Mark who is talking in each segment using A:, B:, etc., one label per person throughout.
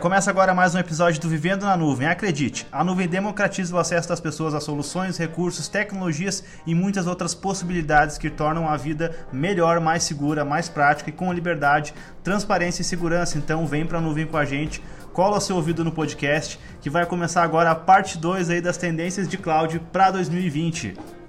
A: começa agora mais um episódio do Vivendo na Nuvem. Acredite, a nuvem democratiza o acesso das pessoas a soluções, recursos, tecnologias e muitas outras possibilidades que tornam a vida melhor, mais segura, mais prática e com liberdade, transparência e segurança. Então vem para a nuvem com a gente, cola seu ouvido no podcast, que vai começar agora a parte 2 aí das tendências de cloud para 2020.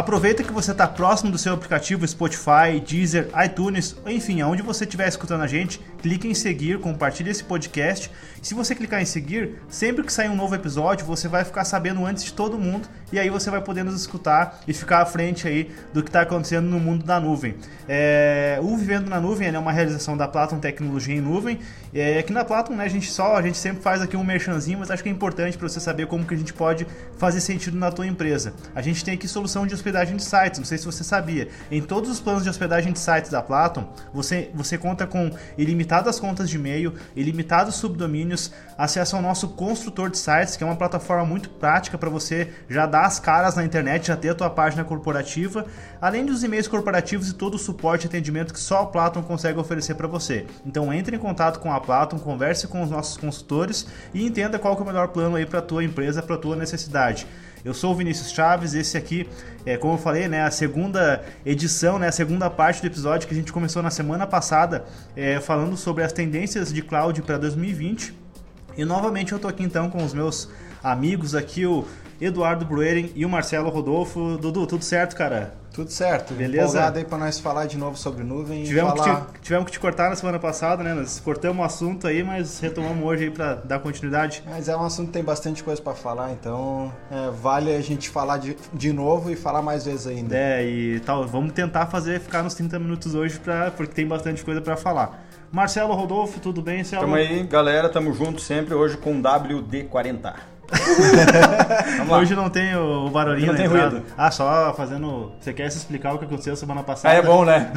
A: Aproveita que você está próximo do seu aplicativo Spotify, Deezer, iTunes, enfim, aonde você estiver escutando a gente, clique em seguir, compartilhe esse podcast. Se você clicar em seguir, sempre que sair um novo episódio, você vai ficar sabendo antes de todo mundo e aí você vai poder nos escutar e ficar à frente aí do que está acontecendo no mundo da nuvem. É, o Vivendo na Nuvem é uma realização da Platon Tecnologia em Nuvem. É, aqui na Platon, né, a gente só, a gente sempre faz aqui um merchanzinho, mas acho que é importante para você saber como que a gente pode fazer sentido na tua empresa. A gente tem aqui solução de hospedagem hospedagem de sites. Não sei se você sabia. Em todos os planos de hospedagem de sites da Platon, você, você conta com ilimitadas contas de e-mail, ilimitados subdomínios, acesso ao nosso construtor de sites, que é uma plataforma muito prática para você já dar as caras na internet, já ter a tua página corporativa, além dos e-mails corporativos e todo o suporte e atendimento que só a Platon consegue oferecer para você. Então entre em contato com a Platon, converse com os nossos consultores e entenda qual é o melhor plano aí para tua empresa, para tua necessidade. Eu sou o Vinícius Chaves, esse aqui é, como eu falei, né, a segunda edição, né, a segunda parte do episódio que a gente começou na semana passada, é, falando sobre as tendências de cloud para 2020. E novamente eu estou aqui então com os meus amigos aqui, o Eduardo Brueren e o Marcelo Rodolfo. Dudu, tudo certo, cara?
B: Tudo certo.
A: Beleza?
B: Empolgado aí para nós falar de novo sobre nuvem
A: tivemos
B: falar...
A: Que te, tivemos que te cortar na semana passada, né? Nós cortamos o assunto aí, mas retomamos hoje aí para dar continuidade.
B: Mas é um assunto que tem bastante coisa para falar, então é, vale a gente falar de, de novo e falar mais vezes ainda.
A: É, e tal, vamos tentar fazer ficar nos 30 minutos hoje, pra, porque tem bastante coisa para falar. Marcelo Rodolfo, tudo bem?
C: Tamo aí, galera, tamo junto sempre, hoje com WD-40.
A: Hoje não tem o barulhinho
C: Não tem
A: entrada.
C: ruído.
A: Ah, só fazendo. Você quer se explicar o que aconteceu semana passada?
C: Ah, é bom, né?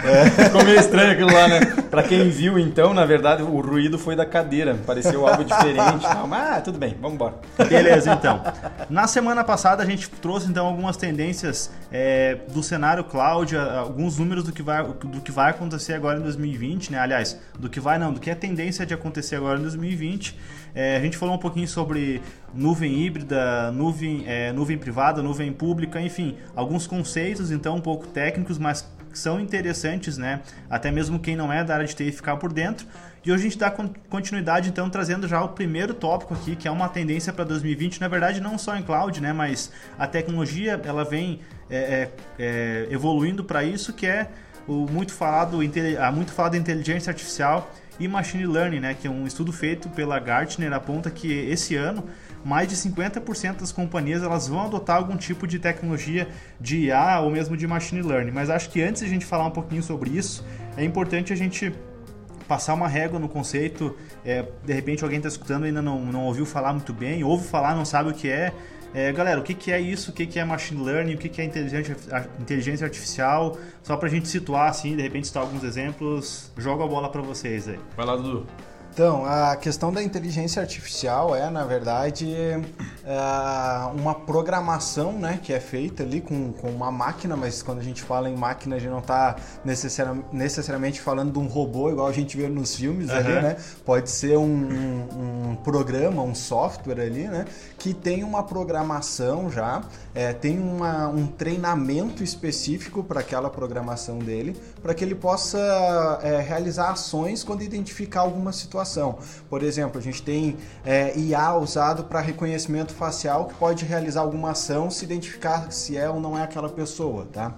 C: Ficou meio estranho aquilo lá, né? Pra quem viu, então, na verdade, o ruído foi da cadeira. Pareceu algo diferente. Mas ah, tudo bem, vamos embora.
A: Beleza, então. Na semana passada a gente trouxe então algumas tendências é, do cenário cloud, alguns números do que, vai, do que vai acontecer agora em 2020, né? Aliás, do que vai não, do que é tendência de acontecer agora em 2020. É, a gente falou um pouquinho sobre nuvem híbrida, nuvem, é, nuvem privada, nuvem pública, enfim, alguns conceitos então um pouco técnicos, mas são interessantes, né? Até mesmo quem não é da área de TI ficar por dentro. E hoje a gente dá con- continuidade, então, trazendo já o primeiro tópico aqui, que é uma tendência para 2020. Na verdade, não só em cloud, né? Mas a tecnologia, ela vem é, é, é, evoluindo para isso, que é o muito falado, a muito falada inteligência artificial e machine learning, né? Que é um estudo feito pela Gartner aponta que esse ano mais de 50% das companhias elas vão adotar algum tipo de tecnologia de IA ou mesmo de machine learning. Mas acho que antes de a gente falar um pouquinho sobre isso, é importante a gente passar uma régua no conceito. É, de repente alguém está escutando e ainda não, não ouviu falar muito bem, ouve falar, não sabe o que é. É, galera, o que, que é isso? O que, que é machine learning? O que, que é inteligência, artificial? Só para a gente situar assim, de repente citar alguns exemplos, jogo a bola para vocês aí.
C: Vai lá, Dudu.
B: Então, a questão da inteligência artificial é, na verdade, é, uma programação né, que é feita ali com, com uma máquina, mas quando a gente fala em máquina, a gente não está necessariamente falando de um robô igual a gente vê nos filmes ali,
A: Aham.
B: né? Pode ser um, um- um programa, um software ali, né? Que tem uma programação já, é, tem uma- um treinamento específico para aquela programação dele, para que ele possa é, realizar ações quando identificar alguma situação. Por exemplo, a gente tem é, IA usado para reconhecimento facial que pode realizar alguma ação se identificar se é ou não é aquela pessoa, tá?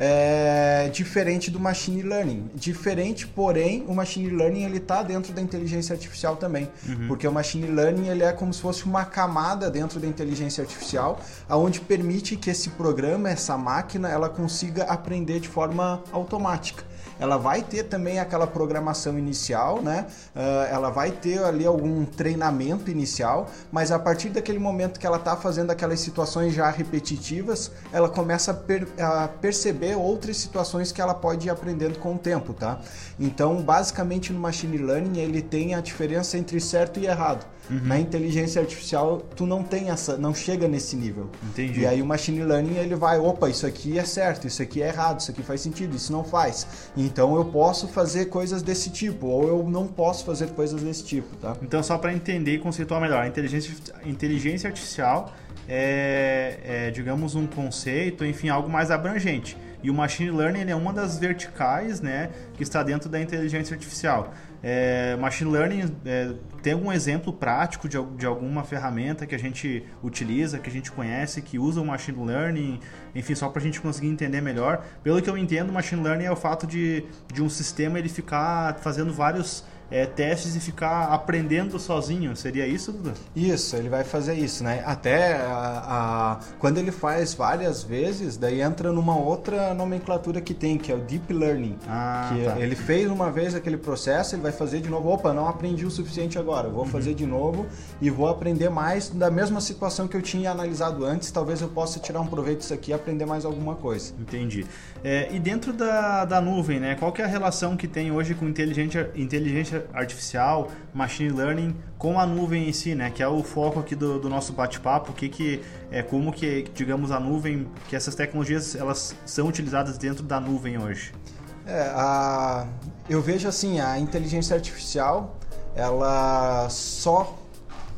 B: É diferente do machine learning. Diferente, porém, o machine learning ele está dentro da inteligência artificial também, porque o machine learning ele é como se fosse uma camada dentro da inteligência artificial, aonde permite que esse programa, essa máquina, ela consiga aprender de forma automática ela vai ter também aquela programação inicial, né? Ah, ela vai ter ali algum treinamento inicial, mas a partir daquele momento que ela está fazendo aquelas situações já repetitivas, ela começa a, per- a perceber outras situações que ela pode ir aprendendo com o tempo, tá? Então, basicamente no machine learning ele tem a diferença entre certo e errado. Uhum. Na inteligência artificial, tu não tem essa, não chega nesse nível.
A: Entendi.
B: E aí o machine learning ele vai, opa, isso aqui é certo, isso aqui é errado, isso aqui faz sentido, isso não faz. Então eu posso fazer coisas desse tipo ou eu não posso fazer coisas desse tipo, tá?
A: Então só para entender e conceituar melhor, a inteligência, inteligência artificial é, é, digamos, um conceito, enfim, algo mais abrangente. E o machine learning é uma das verticais, né, que está dentro da inteligência artificial. É, machine learning é, tem algum exemplo prático de, de alguma ferramenta que a gente utiliza, que a gente conhece, que usa o machine learning, enfim, só para a gente conseguir entender melhor. Pelo que eu entendo, machine learning é o fato de, de um sistema ele ficar fazendo vários é, testes e ficar aprendendo sozinho. Seria isso, Dudu?
B: Isso, ele vai fazer isso, né? Até a, a, quando ele faz várias vezes, daí entra numa outra nomenclatura que tem, que é o Deep Learning.
A: Ah,
B: que
A: tá.
B: ele fez uma vez aquele processo, ele vai fazer de novo. Opa, não aprendi o suficiente agora, vou uhum. fazer de novo e vou aprender mais da mesma situação que eu tinha analisado antes. Talvez eu possa tirar um proveito disso aqui e aprender mais alguma coisa.
A: Entendi. É, e dentro da, da nuvem, né? Qual que é a relação que tem hoje com inteligência, inteligência artificial, machine learning com a nuvem em si, né? Que é o foco aqui do, do nosso bate-papo, que que é como que digamos a nuvem, que essas tecnologias elas são utilizadas dentro da nuvem hoje.
B: É, a, eu vejo assim a inteligência artificial, ela só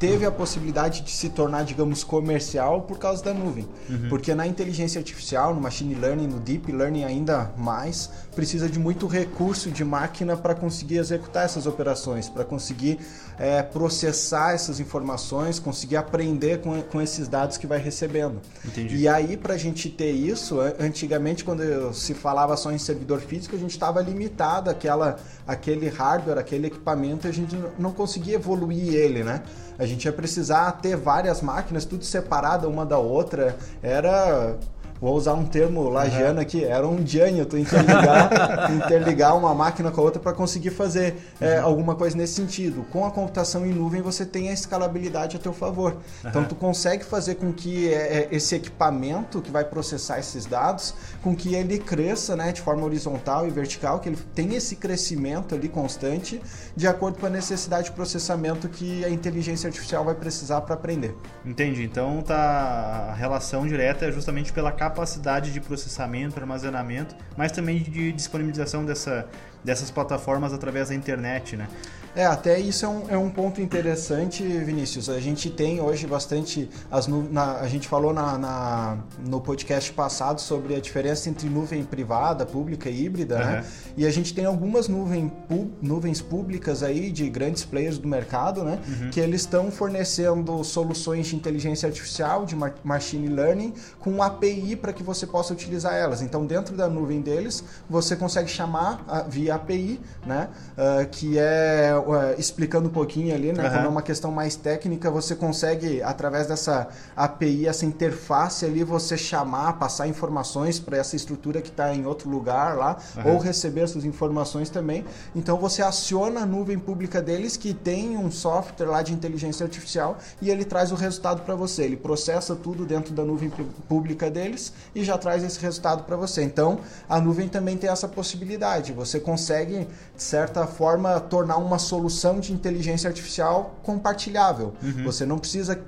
B: teve a possibilidade de se tornar, digamos, comercial por causa da nuvem. Uhum. Porque na inteligência artificial, no machine learning, no deep learning ainda mais, precisa de muito recurso de máquina para conseguir executar essas operações, para conseguir é, processar essas informações, conseguir aprender com, com esses dados que vai recebendo.
A: Entendi.
B: E aí, para a gente ter isso, antigamente, quando se falava só em servidor físico, a gente estava limitado àquela, àquele hardware, aquele equipamento, a gente não conseguia evoluir ele, né? A gente ia precisar ter várias máquinas, tudo separada uma da outra. Era vou usar um termo lagiano uhum. aqui, era um tu interligar, interligar uma máquina com a outra para conseguir fazer é, uhum. alguma coisa nesse sentido. Com a computação em nuvem você tem a escalabilidade a teu favor. Uhum. Então tu consegue fazer com que é, é, esse equipamento que vai processar esses dados, com que ele cresça né, de forma horizontal e vertical, que ele tenha esse crescimento ali constante, de acordo com a necessidade de processamento que a inteligência artificial vai precisar para aprender.
A: Entendi. Então tá a relação direta é justamente pela capacidade capacidade de processamento, armazenamento, mas também de disponibilização dessa, dessas plataformas através da internet, né?
B: É, até isso é um, é um ponto interessante, Vinícius. A gente tem hoje bastante. As na, a gente falou na, na, no podcast passado sobre a diferença entre nuvem privada, pública e híbrida, uhum. né? E a gente tem algumas nuvem, pu, nuvens públicas aí de grandes players do mercado, né? Uhum. Que eles estão fornecendo soluções de inteligência artificial, de machine learning, com API para que você possa utilizar elas. Então, dentro da nuvem deles, você consegue chamar via API, né? Uh, que é explicando um pouquinho ali, né? Uhum. Quando é uma questão mais técnica, você consegue, através dessa API, essa interface ali, você chamar, passar informações para essa estrutura que está em outro lugar lá, uhum. ou receber essas informações também. Então você aciona a nuvem pública deles, que tem um software lá de inteligência artificial, e ele traz o resultado para você. Ele processa tudo dentro da nuvem pública deles e já traz esse resultado para você. Então a nuvem também tem essa possibilidade. Você consegue, de certa forma, tornar uma solução de inteligência artificial compartilhável. Uhum. Você não precisa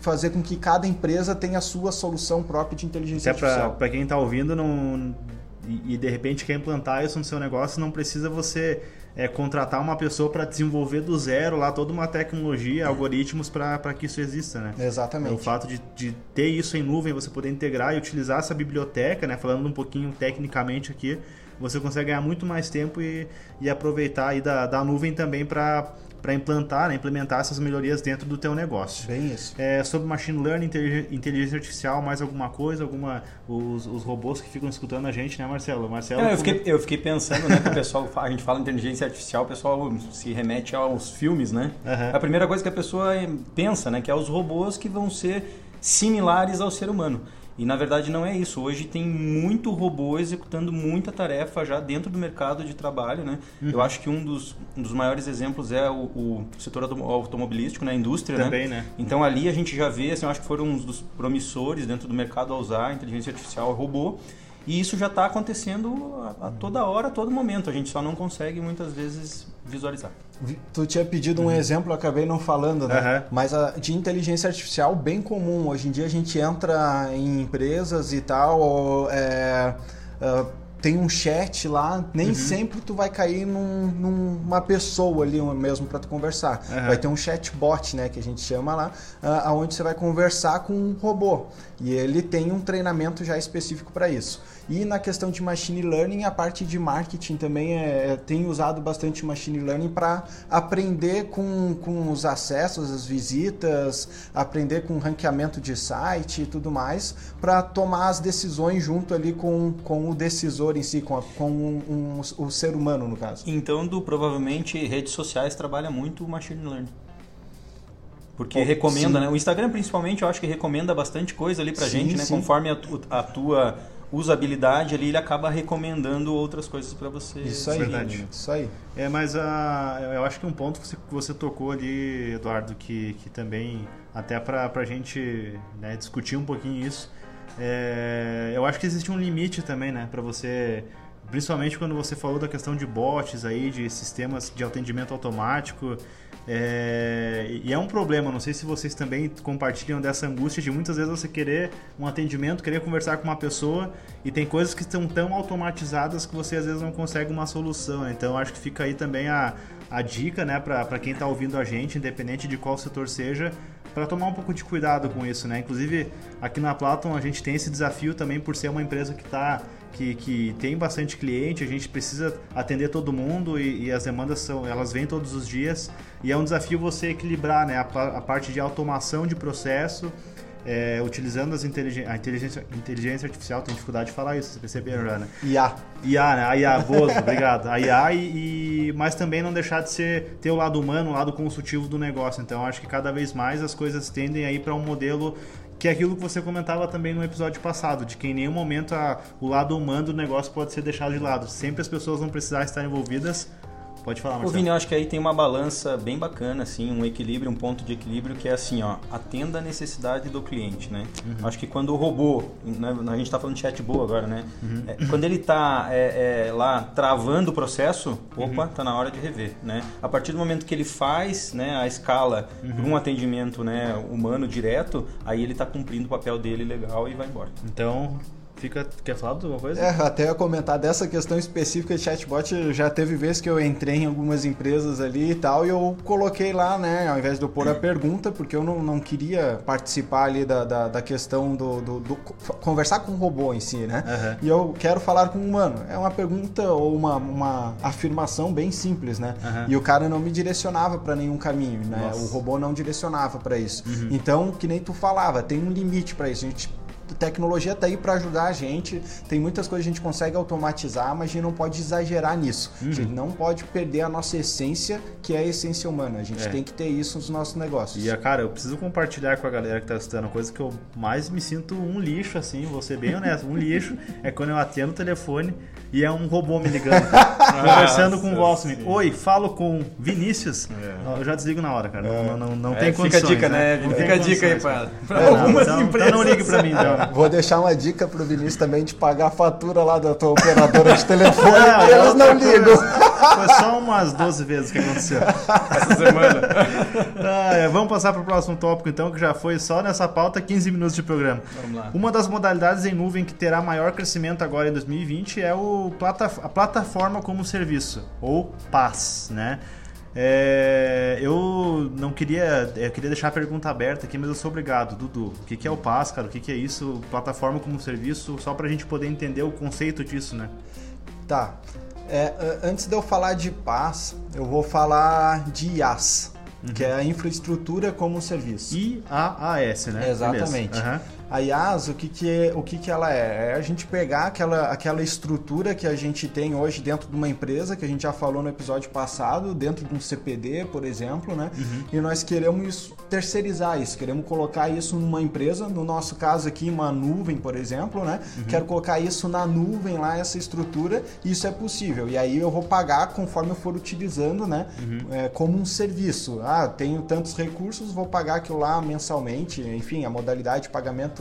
B: fazer com que cada empresa tenha a sua solução própria de inteligência
A: Até
B: artificial.
A: Para quem está ouvindo não, e, e, de repente quer implantar isso no seu negócio, não precisa você é, contratar uma pessoa para desenvolver do zero lá toda uma tecnologia, algoritmos para que isso exista, né?
B: Exatamente.
A: O fato de, de ter isso em nuvem, você poder integrar e utilizar essa biblioteca, né? Falando um pouquinho tecnicamente aqui, você consegue ganhar muito mais tempo e, e aproveitar aí da, da nuvem também para para implantar, né, implementar essas melhorias dentro do teu negócio.
B: Bem isso.
A: É, sobre machine learning, inteligência artificial, mais alguma coisa, alguma os, os robôs que ficam escutando a gente, né, Marcelo? Marcelo.
C: É, eu, fiquei, eu fiquei pensando, né, que o pessoal a gente fala inteligência artificial, o pessoal se remete aos filmes, né? Uhum. A primeira coisa que a pessoa pensa, né, que é os robôs que vão ser similares ao ser humano. E na verdade não é isso. Hoje tem muito robô executando muita tarefa já dentro do mercado de trabalho, né? Uhum. Eu acho que um dos, um dos maiores exemplos é o, o setor automobilístico, na né? indústria,
A: né? Também, né? né?
C: Então ali a gente já vê, assim, eu acho que foram uns dos promissores dentro do mercado a usar inteligência artificial robô. E isso já está acontecendo a, a, toda hora, a todo momento. A gente só não consegue muitas vezes visualizar.
B: Tu tinha pedido um uhum. exemplo, eu acabei não falando, né? Uhum. Mas a, de inteligência artificial bem comum. Hoje em dia a gente entra em empresas e tal, é, uh, tem um chat lá, nem uhum. sempre tu vai cair num, numa pessoa ali mesmo para tu conversar. Uhum. Vai ter um chatbot, né, que a gente chama lá, uh, onde você vai conversar com um robô. E ele tem um treinamento já específico para isso. E na questão de machine learning, a parte de marketing também é, é tem usado bastante machine learning para aprender com, com os acessos, as visitas, aprender com ranqueamento de site e tudo mais, para tomar as decisões junto ali com, com o decisor em si, com, a, com um, um, o ser humano, no caso.
C: Então, do, provavelmente, redes sociais trabalha muito o machine learning. Porque recomenda, sim. né? O Instagram, principalmente, eu acho que recomenda bastante coisa ali pra sim, gente, né? Sim. Conforme a, a tua usabilidade ali, ele acaba recomendando outras coisas para você.
B: Isso aí, verdade. Isso aí.
A: É, mas uh, eu acho que um ponto que você, você tocou ali, Eduardo, que, que também, até para a gente né, discutir um pouquinho isso, é, eu acho que existe um limite também, né, para você principalmente quando você falou da questão de bots aí, de sistemas de atendimento automático, é, e é um problema, não sei se vocês também compartilham dessa angústia de muitas vezes você querer um atendimento, querer conversar com uma pessoa e tem coisas que estão tão automatizadas que você às vezes não consegue uma solução. Então acho que fica aí também a, a dica né, para quem está ouvindo a gente, independente de qual setor seja, para tomar um pouco de cuidado com isso. Né? Inclusive aqui na Platon a gente tem esse desafio também por ser uma empresa que está que, que tem bastante cliente, a gente precisa atender todo mundo e, e, as demandas são, elas vêm todos os dias e é um desafio você equilibrar né, a, a parte de automação de processo, é, utilizando as inteligen a inteligência, inteligência artificial, tem dificuldade de falar isso, você perceberam já, né?
B: IA.
A: IA, né? A IA, boa, obrigado. A IA, e, e, mas também não deixar de ser, ter o lado humano, o lado consultivo do negócio. Então, acho que cada vez mais as coisas tendem a ir para um modelo que é aquilo que você comentava também no episódio passado, de que em nenhum momento a, o lado humano do negócio pode ser deixado de lado. Sempre as pessoas vão precisar estar envolvidas. Pode falar, Marcelo.
C: O Vini, eu acho que aí tem uma balança bem bacana, assim, um equilíbrio, um ponto de equilíbrio que é assim, ó, atenda a necessidade do cliente, né? Uhum. Acho que quando o robô, né, a gente está falando de chatbot agora, né? Uhum. É, quando ele está é, é, lá travando o processo, opa, uhum. tá na hora de rever, né? A partir do momento que ele faz, né, a escala uhum. para um atendimento, né, humano direto, aí ele está cumprindo o papel dele legal e vai embora.
A: Então, Fica, quer falar de alguma coisa?
B: É, até ia comentar dessa questão específica de chatbot, já teve vezes que eu entrei em algumas empresas ali e tal, e eu coloquei lá, né, ao invés de eu pôr a pergunta, porque eu não, não queria participar ali da, da, da questão do, do, do, conversar com o robô em si, né? Uhum. E eu quero falar com um humano. É uma pergunta ou uma, uma afirmação bem simples, né? Uhum. E o cara não me direcionava para nenhum caminho, né? Nossa. O robô não direcionava para isso. Uhum. Então, que nem tu falava, tem um limite para isso. A gente tecnologia está aí para ajudar a gente. Tem muitas coisas que a gente consegue automatizar, mas a gente não pode exagerar nisso. Uhum. A gente não pode perder a nossa essência, que é a essência humana. A gente é. tem que ter isso nos nossos negócios.
A: E, cara, eu preciso compartilhar com a galera que está assistindo coisa que eu mais me sinto um lixo, assim, vou ser bem honesto. Um lixo é quando eu atendo o telefone e é um robô me ligando, conversando com o voz. Oi, falo com Vinícius. É. Eu já desligo na hora, cara. É. Não, não, não é, tem condições.
C: Fica a dica, né? né?
A: Fica
C: a dica aí pra,
A: pra algumas então, empresas. Então não ligue pra mim, então.
B: Vou deixar uma dica pro Vinícius também de pagar a fatura lá da tua operadora de telefone não, e elas não ligam.
A: Foi só umas 12 vezes que aconteceu. Essa semana. Ah, é, vamos passar para o próximo tópico então, que já foi só nessa pauta 15 minutos de programa. Vamos lá. Uma das modalidades em nuvem que terá maior crescimento agora em 2020 é o plata a plataforma como serviço, ou PaaS, né? É, eu não queria, eu queria deixar a pergunta aberta aqui, mas eu sou obrigado, Dudu. O que, que é o PaaS, cara? O que, que é isso? Plataforma como serviço, só para a gente poder entender o conceito disso, né?
B: Tá. É, antes de eu falar de PaaS, eu vou falar de IaaS, uhum. que é a infraestrutura como serviço.
A: IaaS, né?
B: Exatamente. Uhum. A IaaS, o que, que, é, o que, que ela é? É a gente pegar aquela, aquela estrutura que a gente tem hoje dentro de uma empresa, que a gente já falou no episódio passado, dentro de um CPD, por exemplo, né? Uhum. E nós queremos terceirizar isso, queremos colocar isso numa empresa, no nosso caso aqui, uma nuvem, por exemplo, né? Uhum. Quero colocar isso na nuvem lá, essa estrutura, isso é possível. E aí eu vou pagar conforme eu for utilizando, né? Uhum. É, como um serviço. Ah, tenho tantos recursos, vou pagar aquilo lá mensalmente, enfim, a modalidade de pagamento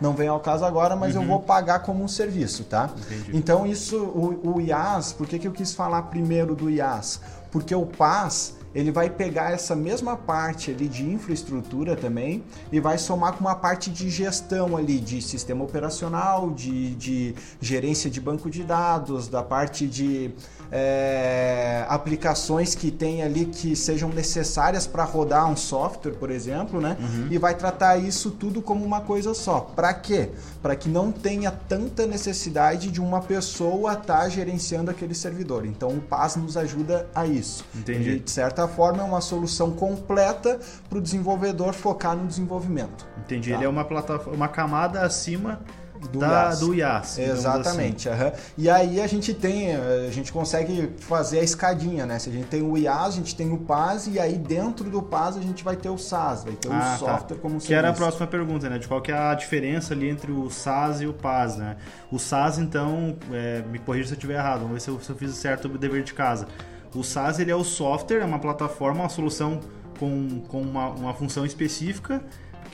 B: não vem ao caso agora, mas uhum. eu vou pagar como um serviço, tá? Entendi. Então isso, o, o IaaS, por que, que eu quis falar primeiro do IaaS? Porque o PaaS ele vai pegar essa mesma parte ali de infraestrutura também e vai somar com uma parte de gestão ali de sistema operacional, de, de gerência de banco de dados, da parte de é, aplicações que tem ali que sejam necessárias para rodar um software, por exemplo, né? Uhum. E vai tratar isso tudo como uma coisa só. Para quê? Para que não tenha tanta necessidade de uma pessoa estar tá gerenciando aquele servidor. Então o PaaS nos ajuda a isso.
A: Entendi.
B: de certa forma é uma solução completa para o desenvolvedor focar no desenvolvimento.
A: Entendi. Tá? Ele é uma plataforma, uma camada acima do da, IaaS. Do IaaS
B: Exatamente. Assim. Uhum. E aí a gente tem, a gente consegue fazer a escadinha, né? Se a gente tem o IaaS, a gente tem o PaaS e aí dentro do PaaS a gente vai ter o SaaS, vai ter ah, o tá. software tá. como
A: Que serviço. era a próxima pergunta, né? De qual que é a diferença ali entre o SaaS e o PaaS, né? O SaaS, então, é, me corrija se eu estiver errado, vamos ver se eu, se eu fiz certo o dever de casa. O SaaS ele é o software, é uma plataforma, uma solução com, com uma, uma função específica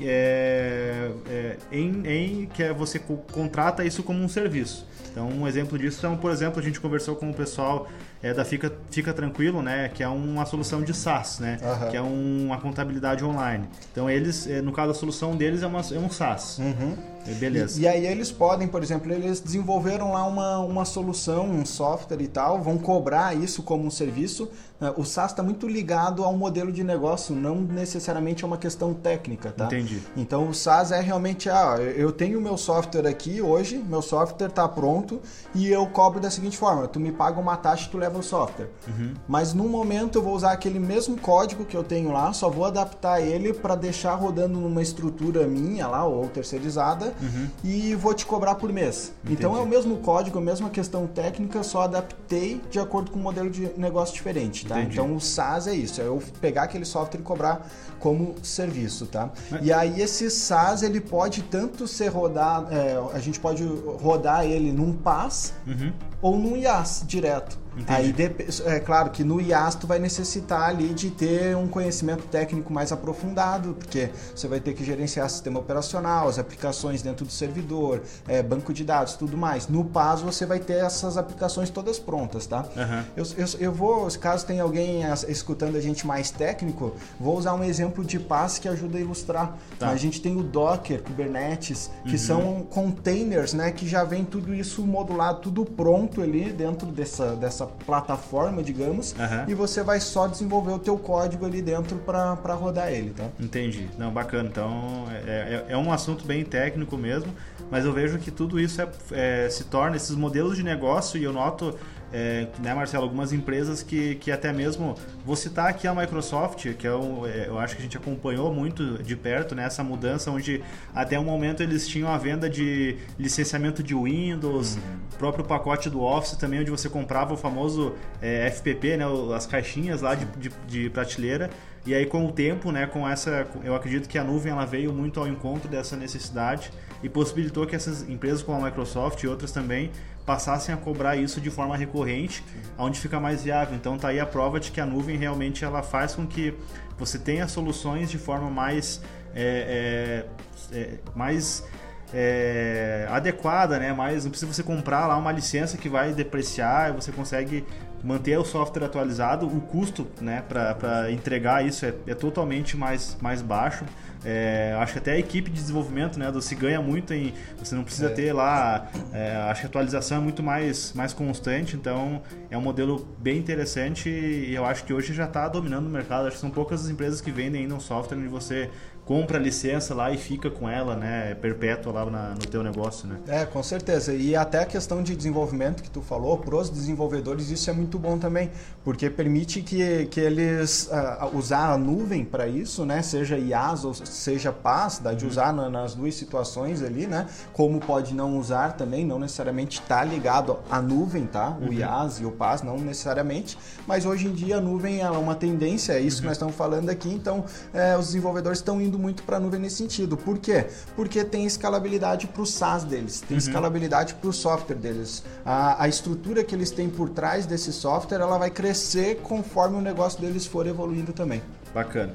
A: é, é, em, em, que é você contrata isso como um serviço. Então, um exemplo disso é, por exemplo, a gente conversou com o pessoal é, da Fica, Fica Tranquilo, né, que é uma solução de SaaS, né, uhum. que é um, uma contabilidade online. Então, eles, é, no caso, a solução deles é, uma, é um SaaS.
B: Uhum.
A: Beleza.
B: E, e, aí eles podem, por exemplo, eles desenvolveram lá uma, uma solução, um software e tal, vão cobrar isso como um serviço. Né? O SaaS está muito ligado ao modelo de negócio, não necessariamente é uma questão técnica, tá?
A: Entendi.
B: Então o SaaS é realmente, ah, eu tenho meu software aqui hoje, meu software está pronto e eu cobro da seguinte forma: tu me paga uma taxa e tu leva o software. Uhum. Mas no momento eu vou usar aquele mesmo código que eu tenho lá, só vou adaptar ele para deixar rodando numa estrutura minha lá ou terceirizada uhum. e vou te cobrar por mês. Entendi. Então é o mesmo código, a mesma questão técnica, só adaptei de acordo com um modelo de negócio diferente, tá? Então o SaaS é isso, é eu pegar aquele software e cobrar como serviço, tá? Mas... E aí esse SaaS ele pode tanto ser rodado, é, a gente pode rodar ele num PaaS uhum. ou num IaaS direto. Entendi. Aí, é claro que no IaaS tu vai necessitar ali de ter um conhecimento técnico mais aprofundado, porque você vai ter que gerenciar sistema operacional, as aplicações dentro do servidor, é, banco de dados, tudo mais. No PaaS você vai ter essas aplicações todas prontas, tá? Uhum. Eu, eu, eu, vou, caso tenha alguém escutando a gente mais técnico, vou usar um exemplo de PaaS que ajuda a ilustrar. Tá. A gente tem o Docker, Kubernetes, que uhum. são containers, né, que já vem tudo isso modulado, tudo pronto ali dentro dessa, dessa plataforma, digamos, uhum. e você vai só desenvolver o teu código ali dentro para rodar ele, tá?
A: Entendi. Não, bacana. Então, é, é, é, um assunto bem técnico mesmo, mas eu vejo que tudo isso é, é, se torna, esses modelos de negócio, e eu noto é, né, Marcelo, algumas empresas que, que até mesmo, vou citar aqui a Microsoft, que é, um, é, eu acho que a gente acompanhou muito de perto né, essa mudança, onde até o momento eles tinham a venda de licenciamento de Windows, uhum. próprio pacote do Office também, onde você comprava o famoso é, FPP, né, as caixinhas lá de, de, de prateleira, e aí com o tempo, né, com essa, eu acredito que a nuvem ela veio muito ao encontro dessa necessidade e possibilitou que essas empresas como a Microsoft e outras também passassem a cobrar isso de forma recorrente, onde fica mais viável. Então tá aí a prova de que a nuvem realmente ela faz com que você tenha soluções de forma mais é, é, é, mais é, adequada, né? Mas não precisa você comprar lá uma licença que vai depreciar, você consegue manter o software atualizado, o custo né, para entregar isso é, é, totalmente mais, mais baixo. É, acho que até a equipe de desenvolvimento né, do se ganha muito em. Você não precisa é. ter lá. É, acho que a atualização é muito mais, mais constante, então é um modelo bem interessante e eu acho que hoje já está dominando o mercado. Acho que são poucas as empresas que vendem ainda um software onde você compra a licença lá e fica com ela, né, perpétua lá na, no teu negócio, né?
B: É, com certeza. E até a questão de desenvolvimento que tu falou, para os desenvolvedores isso é muito bom também, porque permite que, que eles uh, usar a nuvem para isso, né, seja IaaS ou seja PaaS, dá de uhum. usar na, nas duas situações ali, né, como pode não usar também, não necessariamente está ligado à nuvem, tá? O uhum. IaaS e o PaaS não necessariamente, mas hoje em dia a nuvem é uma tendência, é isso uhum. que nós estamos falando aqui, então é, os desenvolvedores estão indo muito para a nuvem nesse sentido. Por quê? Porque tem escalabilidade para o SaaS deles, tem uhum. escalabilidade para o software deles. A, a estrutura que eles têm por trás desse software, ela vai crescer conforme o negócio deles for evoluindo também.
A: Bacana.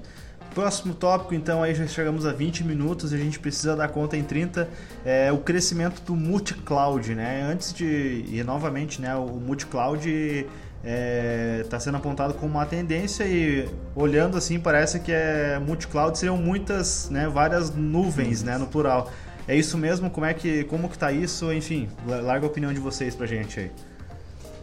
A: Próximo tópico, então, aí já chegamos a 20 minutos e a gente precisa dar conta em 30, é o crescimento do multi-cloud, né? Antes de, e novamente, né, o multi-cloud está é, tá sendo apontado como uma tendência e olhando assim parece que é multi-cloud seriam muitas, né, várias nuvens, né, no plural. É isso mesmo? Como é que como que tá isso? Enfim, larga a opinião de vocês pra gente aí.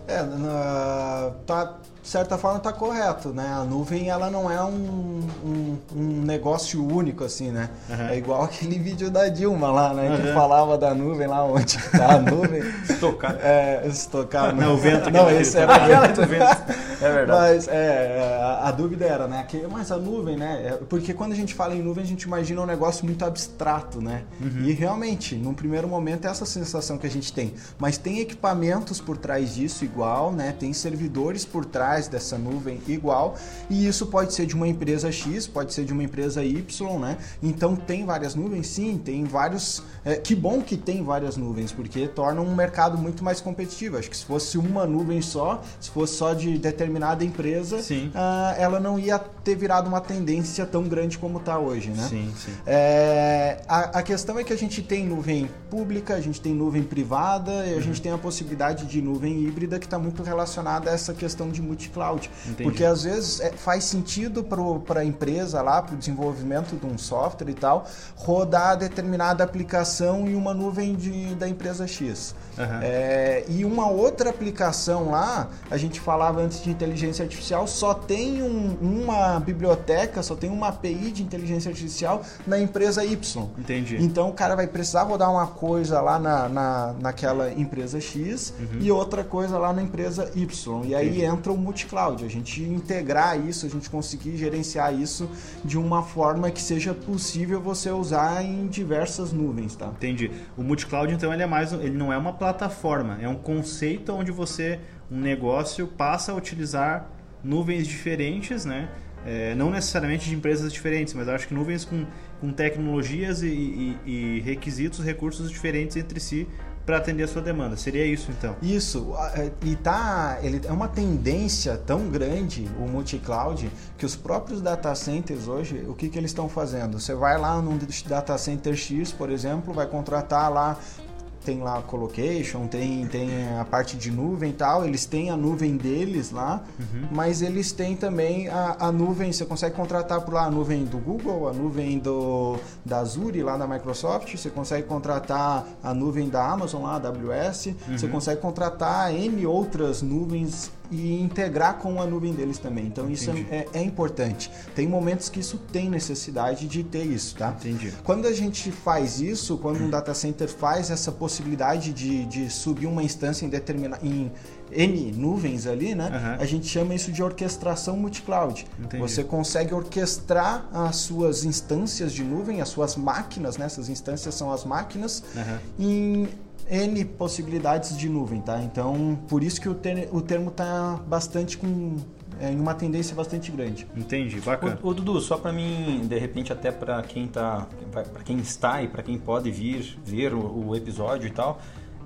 B: É, na, tá, de certa forma está correto, né? A nuvem ela não é um, um, um negócio único assim, né? Uhum. É igual aquele vídeo da Dilma lá, né? Uhum. Que falava da nuvem lá onde está a nuvem.
C: estocar.
B: É, estocar.
A: Não, o vento.
B: Não, esse era
C: o vento. É verdade.
B: Mas é, a, a, dúvida era, né? Que, mas a nuvem, né? É, porque quando a gente fala em nuvem, a gente imagina um negócio muito abstrato, né? Uhum. E realmente, num primeiro momento, é essa sensação que a gente tem. Mas tem equipamentos por trás disso igual, né? Tem servidores por trás dessa nuvem igual, e isso pode ser de uma empresa X, pode ser de uma empresa Y, né? Então tem várias nuvens, sim, tem vários. É, que bom que tem várias nuvens, porque torna um mercado muito mais competitivo. Acho que se fosse uma nuvem só, se fosse só de determinada empresa, uh, ela não ia ter virado uma tendência tão grande como está hoje, né?
A: Sim, sim.
B: É, a, a, questão é que a gente tem nuvem pública, a gente tem nuvem privada e a uhum. gente tem a possibilidade de nuvem híbrida que está muito relacionada a essa questão de multi multi-cloud. Porque às vezes é, faz sentido para a empresa lá, para o desenvolvimento de um software e tal, rodar determinada aplicação em uma nuvem de, da empresa X. Uhum. É, e uma outra aplicação lá, a gente falava antes de inteligência artificial, só tem um, uma biblioteca, só tem uma API de inteligência artificial na empresa Y.
A: Entendi.
B: Então o cara vai precisar rodar uma coisa lá na, na, naquela empresa X uhum. e outra coisa lá na empresa Y. E aí Entendi. entra o multi-cloud, a gente integrar isso, a gente conseguir gerenciar isso de uma forma que seja possível você usar em diversas nuvens, tá?
A: Entendi. O multi-cloud então ele é mais, ele não é uma plataforma, é um conceito onde você, um negócio passa a utilizar nuvens diferentes, né? É, não necessariamente de empresas diferentes, mas acho que nuvens com, com tecnologias e, e, e requisitos, recursos diferentes entre si para atender a sua demanda. Seria isso então?
B: Isso. É, e tá, ele é uma tendência tão grande o multi-cloud que os próprios data centers hoje, o que, que eles estão fazendo? Você vai lá num data center X, por exemplo, vai contratar lá tem lá a colocation, tem, tem a parte de nuvem e tal, eles têm a nuvem deles lá, uhum. mas eles têm também a, a nuvem, você consegue contratar por lá a nuvem do Google, a nuvem do, da Azure lá da Microsoft, você consegue contratar a nuvem da Amazon lá, a AWS, uhum. você consegue contratar N outras nuvens e integrar com a nuvem deles também. Então Entendi. isso é, é, importante. Tem momentos que isso tem necessidade de ter isso, tá?
A: Entendi.
B: Quando a gente faz isso, quando um data center faz essa possibilidade de, de subir uma instância em determinada em N nuvens ali, né? Uhum. A gente chama isso de orquestração multi-cloud. Você consegue orquestrar as suas instâncias de nuvem, as suas máquinas, né? Essas instâncias são as máquinas, uhum. em N possibilidades de nuvem, tá? Então, por isso que o, ter, o termo está bastante com é, em uma tendência bastante grande.
A: Entendi, bacana.
C: O, o Dudu, só para mim, de repente até para quem tá, para quem está e para quem pode vir ver o, o episódio e tal,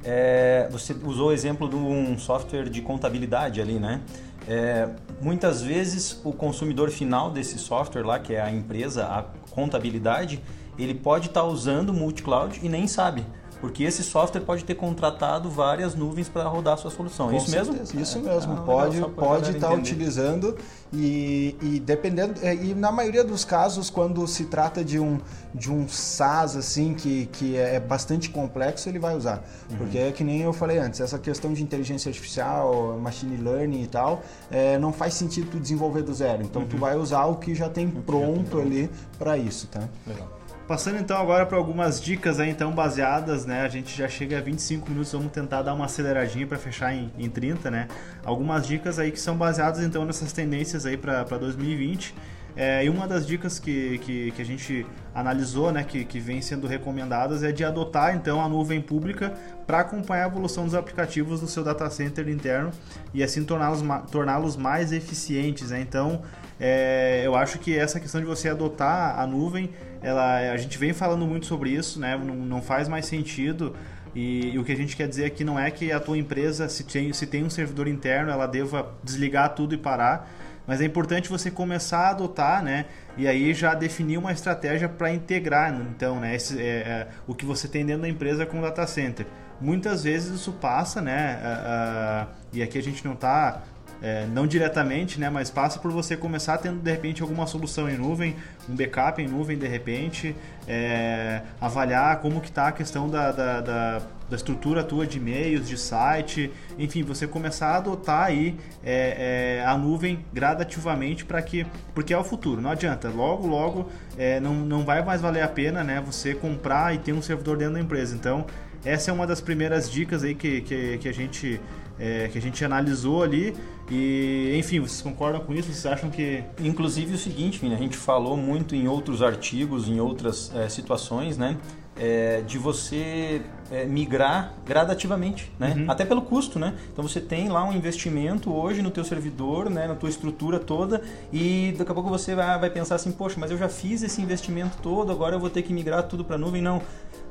C: é, você usou o exemplo de um software de contabilidade ali, né? É, muitas vezes o consumidor final desse software lá, que é a empresa, a contabilidade, ele pode estar tá usando multi-cloud e nem sabe porque esse software pode ter contratado várias nuvens para rodar a sua solução.
B: Com
C: isso
B: certeza. mesmo? Isso é. mesmo. Ah, pode pode estar tá utilizando e, e dependendo é, e na maioria dos casos quando se trata de um de um SaaS assim que, que é bastante complexo ele vai usar uhum. porque é que nem eu falei antes essa questão de inteligência artificial machine learning e tal é, não faz sentido tu desenvolver do zero então uhum. tu vai usar o que já tem pronto, já tem pronto. ali para isso tá
A: legal Passando então agora para algumas dicas aí, então baseadas, né? A gente já chega a 25 minutos, vamos tentar dar uma aceleradinha para fechar em, em 30, né? Algumas dicas aí que são baseadas então nessas tendências aí para 2020. É, e uma das dicas que, que, que, a gente analisou, né, que, que vem sendo recomendadas, é de adotar então a nuvem pública para acompanhar a evolução dos aplicativos do seu data center interno e assim torná-los torná mais eficientes. Né? Então, é, eu acho que essa questão de você adotar a nuvem, ela, a gente vem falando muito sobre isso, né? não, não faz mais sentido. E, e, o que a gente quer dizer aqui não é que a tua empresa, se tem, se tem um servidor interno, ela deva desligar tudo e parar mas é importante você começar a adotar, né? E aí já definir uma estratégia para integrar, então, né? Esse, é, é, o que você tem dentro da empresa com o data center. Muitas vezes isso passa, né? Uh, uh, e aqui a gente não está é, não diretamente, né, mas passa por você começar tendo de repente alguma solução em nuvem, um backup em nuvem de repente, é, avaliar como que está a questão da, da, da, da, estrutura tua de e-mails, de site, enfim, você começar a adotar aí é, é a nuvem gradativamente para que, porque é o futuro, não adianta, logo logo é, não, não vai mais valer a pena, né, você comprar e ter um servidor dentro da empresa, então essa é uma das primeiras dicas aí que, que, que a gente é, que a gente analisou ali. E, enfim, vocês concordam com isso? Vocês acham que.
C: Inclusive o seguinte, a gente falou muito em outros artigos, em outras é, situações, né? É, de você é, migrar gradativamente, né? Uhum. Até pelo custo, né? Então você tem lá um investimento hoje no teu servidor, né? Na tua estrutura toda e daqui a pouco você vai, vai pensar assim, poxa, mas eu já fiz esse investimento todo, agora eu vou ter que migrar tudo para nuvem? Não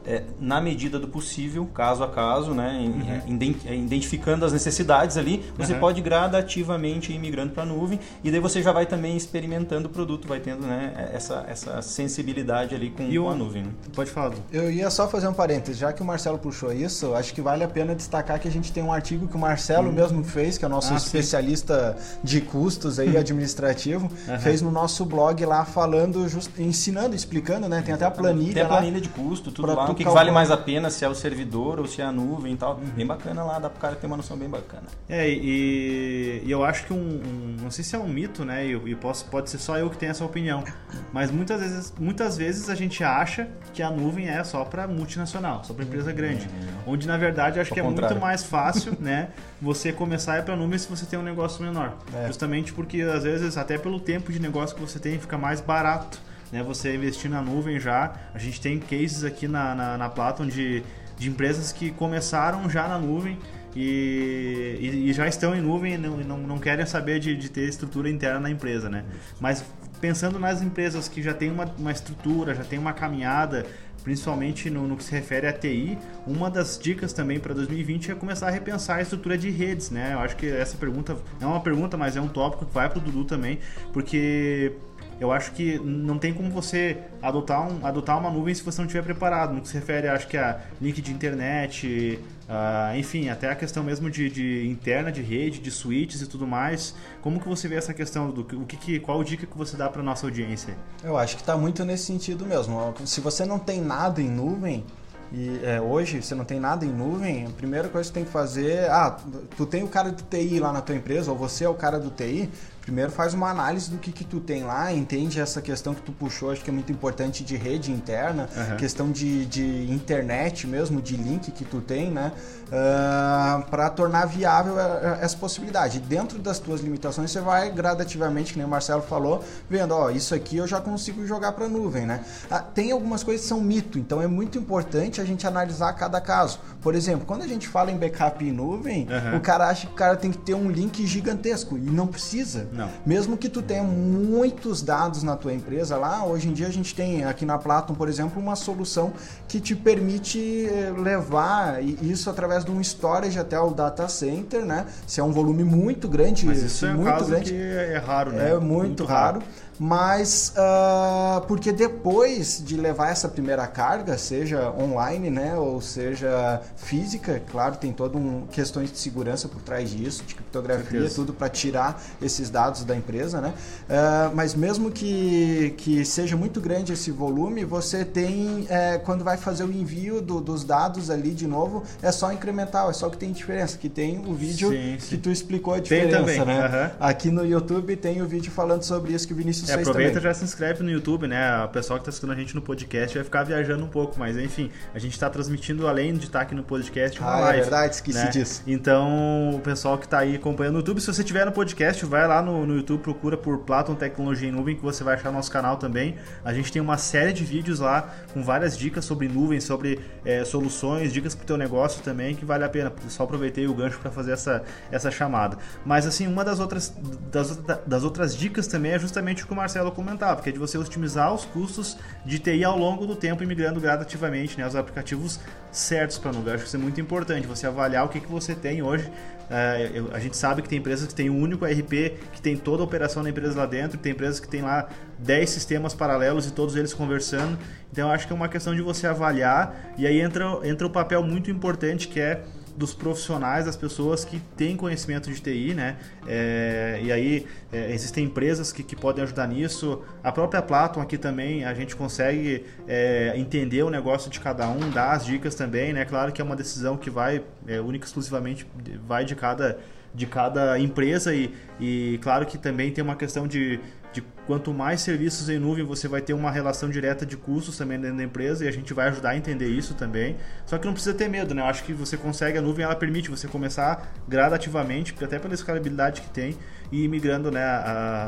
C: é, na medida do possível, caso a caso, né, uhum. É, identificando as necessidades ali, você uhum. pode gradativamente ir migrando para a nuvem e daí você já vai também experimentando o produto, vai tendo né, essa, essa sensibilidade ali com, com a nuvem. Né?
A: Pode falar.
B: Eu ia só fazer um parênteses, já que o Marcelo puxou isso, acho que vale a pena destacar que a gente tem um artigo que o Marcelo uhum. mesmo fez, que é o nosso ah, especialista sim. de custos aí administrativo, fez no nosso blog lá falando, just, ensinando, explicando, né? Tem até a planilha.
C: Tem a planilha lá, de custo, tudo lá o que, que vale mais a pena, se é o servidor ou se é a nuvem e tal. Uhum. Bem bacana lá, dá pro cara ter uma noção bem bacana.
A: É, e, e eu acho que um, um, Não sei se é um mito, né? E, e posso, pode ser só eu que tenho essa opinião. Mas muitas vezes, muitas vezes a gente acha que a nuvem é só para multinacional, só para empresa grande. Uhum. Onde na verdade eu acho que é muito mais fácil, né? Você começar a ir para nuvem se você tem um negócio menor. É. Justamente porque às vezes, até pelo tempo de negócio que você tem, fica mais barato né, você investir na nuvem já. A gente tem cases aqui na, na, na Platon de, de empresas que começaram já na nuvem e, e, e já estão em nuvem e não, não, não querem saber de, de, ter estrutura interna na empresa, né? Mas pensando nas empresas que já têm uma, uma estrutura, já tem uma caminhada, principalmente no, no, que se refere a TI, uma das dicas também para 2020 é começar a repensar a estrutura de redes, né? Eu acho que essa pergunta é uma pergunta, mas é um tópico que vai para o Dudu também, porque eu acho que não tem como você adotar, um, adotar uma nuvem se você não estiver preparado. No que se refere, acho que a link de internet, uh, enfim, até a questão mesmo de, de, interna, de rede, de switches e tudo mais. Como que você vê essa questão do o que, que qual dica que você dá para nossa audiência?
B: Eu acho que está muito nesse sentido mesmo. Se você não tem nada em nuvem, e é, hoje você não tem nada em nuvem, a primeira coisa que você tem que fazer, ah, tu tem o cara do TI lá na tua empresa, ou você é o cara do TI, primeiro faz uma análise do que, que tu tem lá, entende essa questão que tu puxou, acho que é muito importante de rede interna, uhum. questão de, de internet mesmo, de link que tu tem, né? Uh, ah, para tornar viável essa possibilidade. Dentro das tuas limitações, você vai gradativamente, que nem o Marcelo falou, vendo, ó, isso aqui eu já consigo jogar para nuvem, né? Ah, tem algumas coisas que são mito, então é muito importante a gente analisar cada caso. Por exemplo, quando a gente fala em backup em nuvem, uhum. o cara acha que o cara tem que ter um link gigantesco e não precisa.
A: Não.
B: Mesmo que tu tenha muitos dados na tua empresa lá, hoje em dia a gente tem aqui na Platon, por exemplo, uma solução que te permite eh, levar isso através de um storage até o data center, né? Se é um volume muito grande,
A: Mas isso é
B: muito
A: um caso
B: grande,
A: que é raro, né?
B: É muito, muito raro. raro mas uh, porque depois de levar essa primeira carga, seja online, né, ou seja física, claro, tem todo um questões de segurança por trás disso, de criptografia, tudo para tirar esses dados da empresa, né? Uh, mas mesmo que, que seja muito grande esse volume, você tem é, quando vai fazer o envio do, dos dados ali de novo, é só incremental, é só que tem diferença, que tem o vídeo sim, sim. que tu explicou a diferença, né? Uhum. Aqui no YouTube tem o vídeo falando sobre isso que o Vinícius
A: é, aproveita e já se inscreve no YouTube, né? O pessoal que está assistindo a gente no podcast vai ficar viajando um pouco, mas enfim, a gente está transmitindo, além de estar tá aqui no podcast, uma
B: ah, é
A: live.
B: É verdade, esqueci
A: né?
B: disso.
A: Então, o pessoal que está aí acompanhando no YouTube, se você tiver no podcast, vai lá no, no YouTube, procura por Platon Tecnologia em Nuvem, que você vai achar nosso canal também. A gente tem uma série de vídeos lá com várias dicas sobre nuvem, sobre é, soluções, dicas para o teu negócio também, que vale a pena. Só aproveitei o gancho para fazer essa, essa chamada. Mas assim, uma das outras, das, das outras dicas também é justamente que o Marcelo comentava, que é de você otimizar os custos de TI ao longo do tempo e migrando gradativamente né, os aplicativos certos para nuvem. Acho que isso é muito importante, você avaliar o que, que você tem hoje. Uh, eu, a gente sabe que tem empresas que têm um único ERP, que tem toda a operação da empresa lá dentro, tem empresas que tem lá 10 sistemas paralelos e todos eles conversando. Então acho que é uma questão de você avaliar e aí entra, entra o papel muito importante que é dos profissionais, das pessoas que têm conhecimento de TI, né? É, e aí é, existem empresas que, que podem ajudar nisso. A própria Platon aqui também a gente consegue é, entender o negócio de cada um, dar as dicas também, né? Claro que é uma decisão que vai é, única exclusivamente vai de cada de cada empresa e, e claro que também tem uma questão de de quanto mais serviços em nuvem você vai ter uma relação direta de custos também dentro da empresa e a gente vai ajudar a entender isso também. Só que não precisa ter medo, né? Eu acho que você consegue, a nuvem ela permite você começar gradativamente, até pela escalabilidade que tem, e ir migrando né,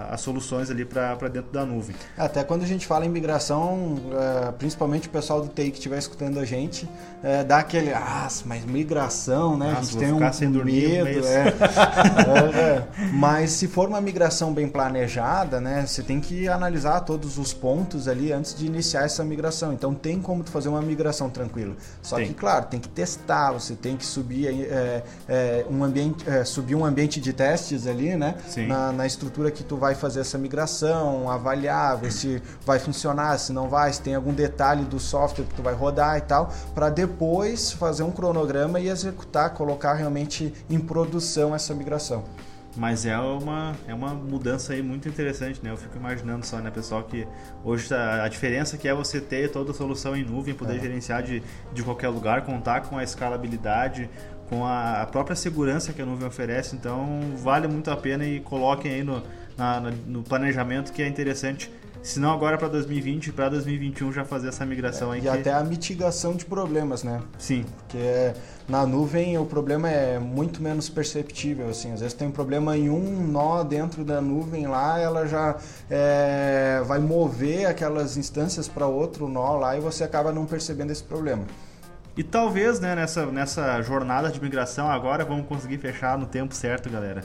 A: as soluções ali para dentro da nuvem.
B: Até quando a gente fala em migração, é, principalmente o pessoal do TI que estiver escutando a gente, é, dá aquele, ah, mas migração, né? Nossa, a gente tem um sem medo. É. é, é, mas se for uma migração bem planejada, né? Você tem que analisar todos os pontos ali antes de iniciar essa migração. Então tem como tu fazer uma migração tranquila. Só tem. que, claro, tem que testar, você tem que subir é, é, um ambiente, é, subir um ambiente de testes ali, né? Na, na, estrutura que tu vai fazer essa migração, avaliar, ver se vai funcionar, se não vai, se tem algum detalhe do software que tu vai rodar e tal, para depois fazer um cronograma e executar, colocar realmente em produção essa migração.
A: Mas é uma, é uma mudança aí muito interessante, né? Eu fico imaginando só, né, pessoal, que hoje tá, a diferença que é você ter toda a solução em nuvem, poder é. gerenciar de, de qualquer lugar, contar com a escalabilidade, com a, própria segurança que a nuvem oferece. Então, vale muito a pena e coloquem aí no, na, no planejamento que é interessante se não agora para 2020, para 2021 já fazer essa migração
B: é,
A: aí.
B: E que... até a mitigação de problemas, né?
A: Sim.
B: Porque na nuvem o problema é muito menos perceptível, assim. Às vezes tem um problema em um nó dentro da nuvem lá, ela já é, vai mover aquelas instâncias para outro nó lá e você acaba não percebendo esse problema.
A: E talvez, né, nessa, nessa jornada de migração agora vamos conseguir fechar no tempo certo, galera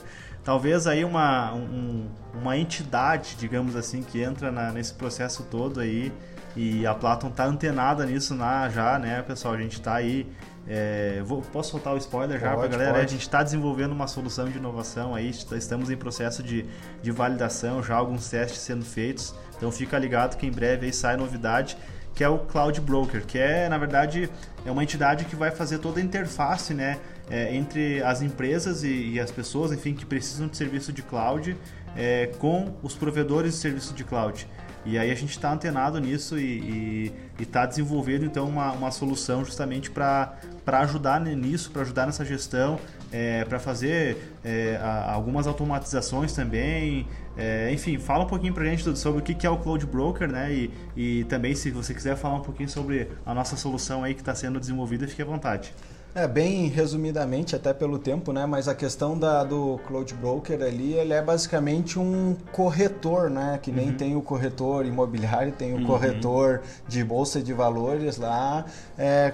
A: talvez aí uma, um, uma entidade, digamos assim, que entra na, nesse processo todo aí e a Platon tá antenada nisso na, já, né, pessoal? A gente tá aí. É, vou, posso soltar o spoiler já para a galera? Pode. A gente está desenvolvendo uma solução de inovação aí, estamos em processo de, de validação, já alguns testes sendo feitos. Então fica ligado que em breve aí sai novidade que é o Cloud Broker, que é, na verdade, é uma entidade que vai fazer toda a interface né, é, entre as empresas e, e, as pessoas, enfim, que precisam de serviço de cloud é, com os provedores de serviço de cloud. E aí a gente está antenado nisso e está desenvolvendo então uma, uma solução justamente para ajudar nisso, para ajudar nessa gestão, é, para fazer é, a, algumas automatizações também, é, enfim, fala um pouquinho pra gente sobre o que é o Cloud Broker, né? E, e também, se você quiser falar um pouquinho sobre a nossa solução aí que está sendo desenvolvida, fique à vontade.
B: É, bem resumidamente, até pelo tempo, né? Mas a questão da, do Cloud Broker ali, ele é basicamente um corretor, né? Que nem uhum. tem o corretor imobiliário, tem o uhum. corretor de bolsa de valores lá. É,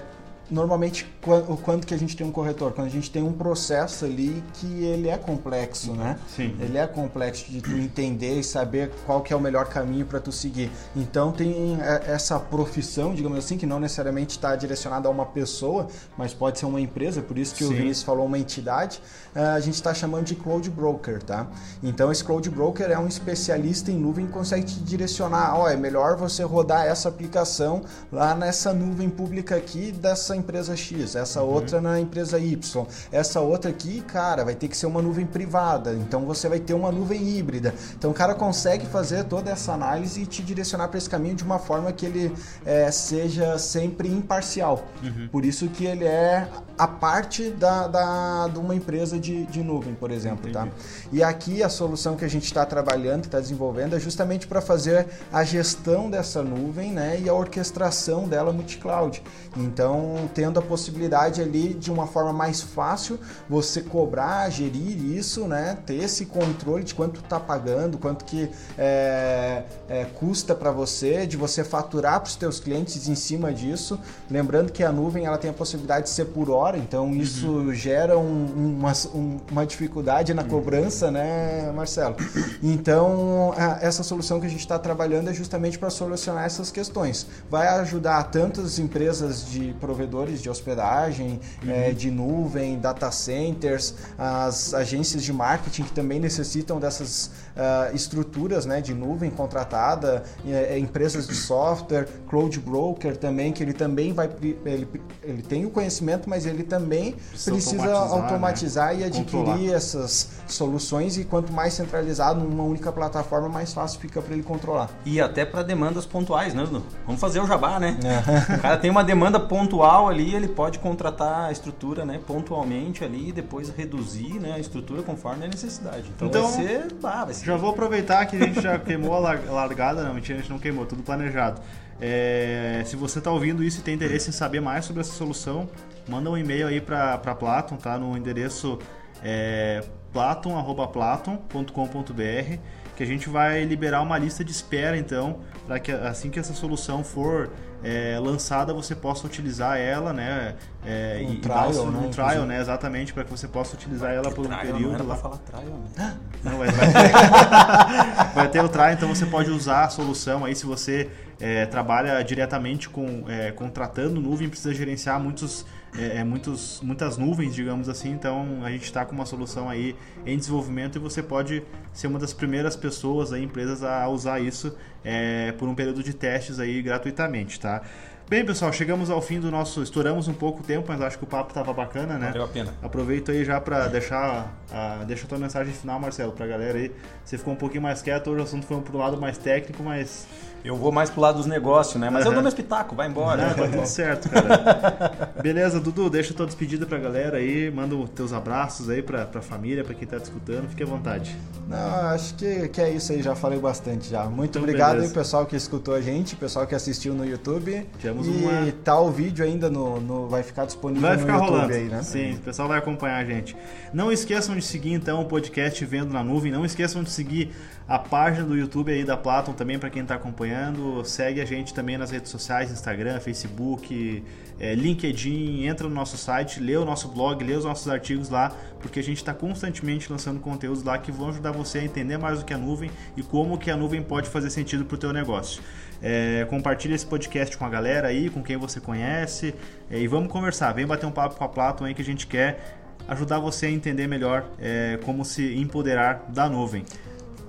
B: normalmente o quanto que a gente tem um corretor quando a gente tem um processo ali que ele é complexo né
A: Sim.
B: ele é complexo de tu entender e saber qual que é o melhor caminho para tu seguir então tem é, essa profissão digamos assim que não necessariamente está direcionada a uma pessoa mas pode ser uma empresa por isso que Sim. o Vinícius falou uma entidade é, a gente está chamando de cloud broker tá então esse cloud broker é um especialista em nuvem que consegue te direcionar ó é melhor você rodar essa aplicação lá nessa nuvem pública aqui dessa empresa X, essa uhum. outra na empresa Y, essa outra aqui, cara, vai ter que ser uma nuvem privada, então você vai ter uma nuvem híbrida. Então o cara consegue fazer toda essa análise e te direcionar para esse caminho de uma forma que ele é, seja sempre imparcial. Uhum. Por isso que ele é a parte da, da, de uma empresa de, de nuvem, por exemplo. Tá? E aqui a solução que a gente está trabalhando, está desenvolvendo, é justamente para fazer a gestão dessa nuvem né, e a orquestração dela multi-cloud. Então tendo a possibilidade ali de uma forma mais fácil você cobrar, gerir isso, né? Ter esse controle de quanto está pagando, quanto que é, é, custa para você, de você faturar para os teus clientes em cima disso. Lembrando que a nuvem ela tem a possibilidade de ser por hora, então uhum. isso gera um, uma, um, uma dificuldade na uhum. cobrança, né, Marcelo? Então essa solução que a gente está trabalhando é justamente para solucionar essas questões. Vai ajudar tantas empresas de provedores de hospedagem, uhum. é, de nuvem, data centers, as agências de marketing que também necessitam dessas uh, estruturas né, de nuvem contratada, é, empresas de software, cloud broker também, que ele também vai. Ele, ele tem o conhecimento, mas ele também precisa, precisa automatizar, automatizar né? e adquirir Controlar. essas soluções e quanto mais centralizado numa única plataforma, mais fácil fica para ele controlar.
C: E até para demandas pontuais, né? Vamos fazer o jabá, né? É. O cara tem uma demanda pontual ali, ele pode contratar a estrutura, né, pontualmente ali e depois reduzir, né, a estrutura conforme a necessidade. Então, então vai ser, ah, vai ser
A: já vou aproveitar que a gente já queimou a largada, não, mentira, a gente não queimou, tudo planejado. É, se você está ouvindo isso e tem interesse em saber mais sobre essa solução, manda um e-mail aí para Platon, tá? No endereço é, platon.platon.com.br que a gente vai liberar uma lista de espera então para que assim que essa solução for é, lançada você possa utilizar ela, né? É,
B: um e, trial,
A: e
B: né?
A: Um trial, né? Exatamente, para que você possa utilizar ela por um
C: trial,
A: período.
C: Não era lá. falar trial, né?
A: Não, vai, vai, ter, vai ter o trial, então você pode usar a solução aí se você é, trabalha diretamente com é, contratando nuvem, precisa gerenciar muitos é, é, muitos, muitas nuvens, digamos assim. Então a gente está com uma solução aí em desenvolvimento e você pode ser uma das primeiras pessoas, aí, empresas, a usar isso é, por um período de testes aí gratuitamente, tá? Bem, pessoal, chegamos ao fim do nosso. Estouramos um pouco o tempo, mas acho que o papo estava bacana, né?
C: Valeu a pena.
A: Aproveito aí já para deixar. A, deixa a tua mensagem final, Marcelo, para a galera aí. Você ficou um pouquinho mais quieto, hoje o assunto foi pro lado mais técnico, mas
C: eu vou mais pro lado dos negócios, né? Mas uhum. eu dou meu espetáculo, vai embora.
A: Não, tá tudo certo, cara. Beleza, Dudu, deixa tua despedida pra galera aí, manda os teus abraços aí pra, pra família, pra quem tá te escutando, fique à vontade.
B: Não, acho que, que é isso aí, já falei bastante já. Muito então, obrigado beleza. aí, pessoal que escutou a gente, pessoal que assistiu no YouTube. Tivemos e uma... tá o vídeo ainda no, no vai ficar disponível
A: vai ficar
B: no
A: YouTube
B: rolando. aí, né?
A: Sim, o pessoal vai acompanhar a gente. Não esqueçam de seguir então o podcast Vendo na Nuvem, não esqueçam de seguir a página do YouTube aí da Platon também para quem está acompanhando. Segue a gente também nas redes sociais, Instagram, Facebook, é, LinkedIn. Entra no nosso site, lê o nosso blog, lê os nossos artigos lá, porque a gente está constantemente lançando conteúdos lá que vão ajudar você a entender mais o que é a nuvem e como que a nuvem pode fazer sentido para o teu negócio. É, compartilhe esse podcast com a galera aí, com quem você conhece é, e vamos conversar. Vem bater um papo com a Platon aí que a gente quer ajudar você a entender melhor é, como se empoderar da nuvem.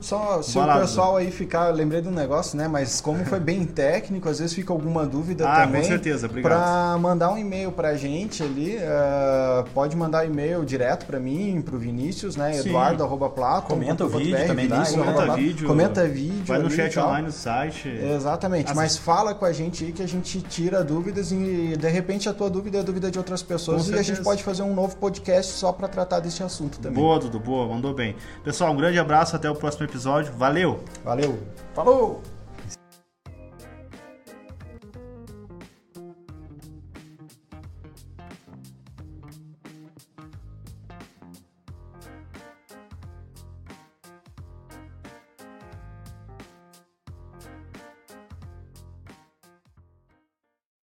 B: Só se Balado. o pessoal aí ficar, lembrei de um negócio, né? Mas como foi bem técnico, às vezes fica alguma dúvida
A: ah,
B: também.
A: com certeza, obrigado.
B: Pra mandar um e-mail pra gente ali, uh, pode mandar e-mail direto pra mim, pro Vinícius, né? Eduardo arroba Plato.
C: Comenta o vídeo também,
A: Vinícius, comenta vídeo.
B: Comenta vídeo.
A: Vai no chat online no site.
B: Exatamente, mas fala com a gente aí que a gente tira dúvidas e de repente a tua dúvida é a dúvida de outras pessoas e a gente pode fazer um novo podcast só pra tratar desse assunto também.
A: Boa, Dudu, boa, mandou bem. Pessoal, um grande abraço, até o próximo episódio. Valeu!
B: Valeu! Falou!